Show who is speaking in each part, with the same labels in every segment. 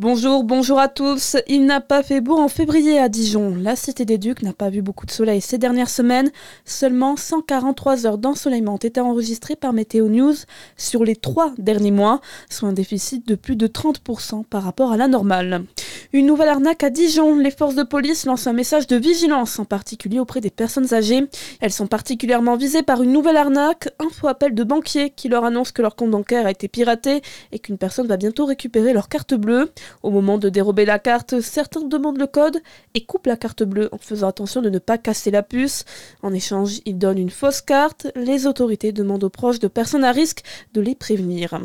Speaker 1: Bonjour, bonjour à tous. Il n'a pas fait beau en février à Dijon. La Cité des Ducs n'a pas vu beaucoup de soleil ces dernières semaines. Seulement 143 heures d'ensoleillement ont été enregistrées par Météo News sur les trois derniers mois, soit un déficit de plus de 30% par rapport à la normale. Une nouvelle arnaque à Dijon. Les forces de police lancent un message de vigilance, en particulier auprès des personnes âgées. Elles sont particulièrement visées par une nouvelle arnaque, un faux appel de banquier qui leur annonce que leur compte bancaire a été piraté et qu'une personne va bientôt récupérer leur carte bleue. Au moment de dérober la carte, certains demandent le code et coupent la carte bleue en faisant attention de ne pas casser la puce. En échange, ils donnent une fausse carte. Les autorités demandent aux proches de personnes à risque de les prévenir.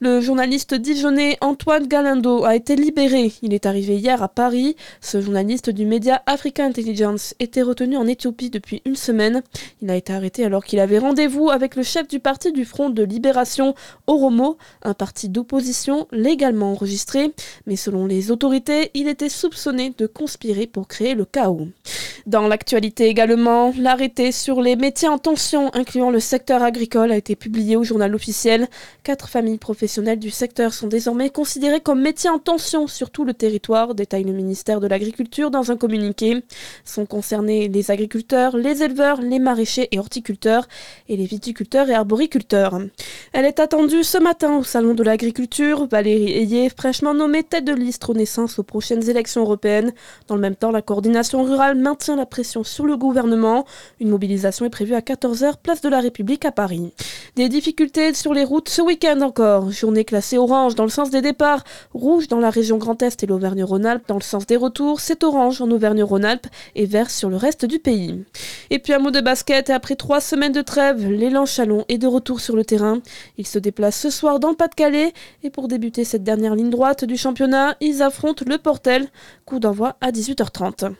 Speaker 1: Le journaliste dijonnais Antoine Galindo a été libéré. Il est arrivé hier à Paris. Ce journaliste du média Africa Intelligence était retenu en Éthiopie depuis une semaine. Il a été arrêté alors qu'il avait rendez-vous avec le chef du parti du Front de Libération, Oromo, un parti d'opposition légalement enregistré. Mais selon les autorités, il était soupçonné de conspirer pour créer le chaos. Dans l'actualité également, l'arrêté sur les métiers en tension, incluant le secteur agricole, a été publié au journal officiel. Quatre familles professionnelles du secteur sont désormais considérées comme métiers en tension sur tout le territoire, détaille le ministère de l'Agriculture dans un communiqué. Sont concernés les agriculteurs, les éleveurs, les maraîchers et horticulteurs, et les viticulteurs et arboriculteurs. Elle est attendue ce matin au Salon de l'Agriculture. Valérie Ayé, fraîchement nommée tête de liste Renaissance aux prochaines élections européennes. Dans le même temps, la coordination rurale maintient la pression sur le gouvernement. Une mobilisation est prévue à 14h, place de la République à Paris. Des difficultés sur les routes ce week-end encore. Journée classée orange dans le sens des départs, rouge dans la région Grand Est et l'Auvergne-Rhône-Alpes dans le sens des retours, c'est orange en Auvergne-Rhône-Alpes et vert sur le reste du pays. Et puis un mot de basket, et après trois semaines de trêve, l'élan Chalon est de retour sur le terrain. Il se déplace ce soir dans Pas-de-Calais et pour débuter cette dernière ligne droite du championnat, ils affrontent le Portel. Coup d'envoi à 18h30.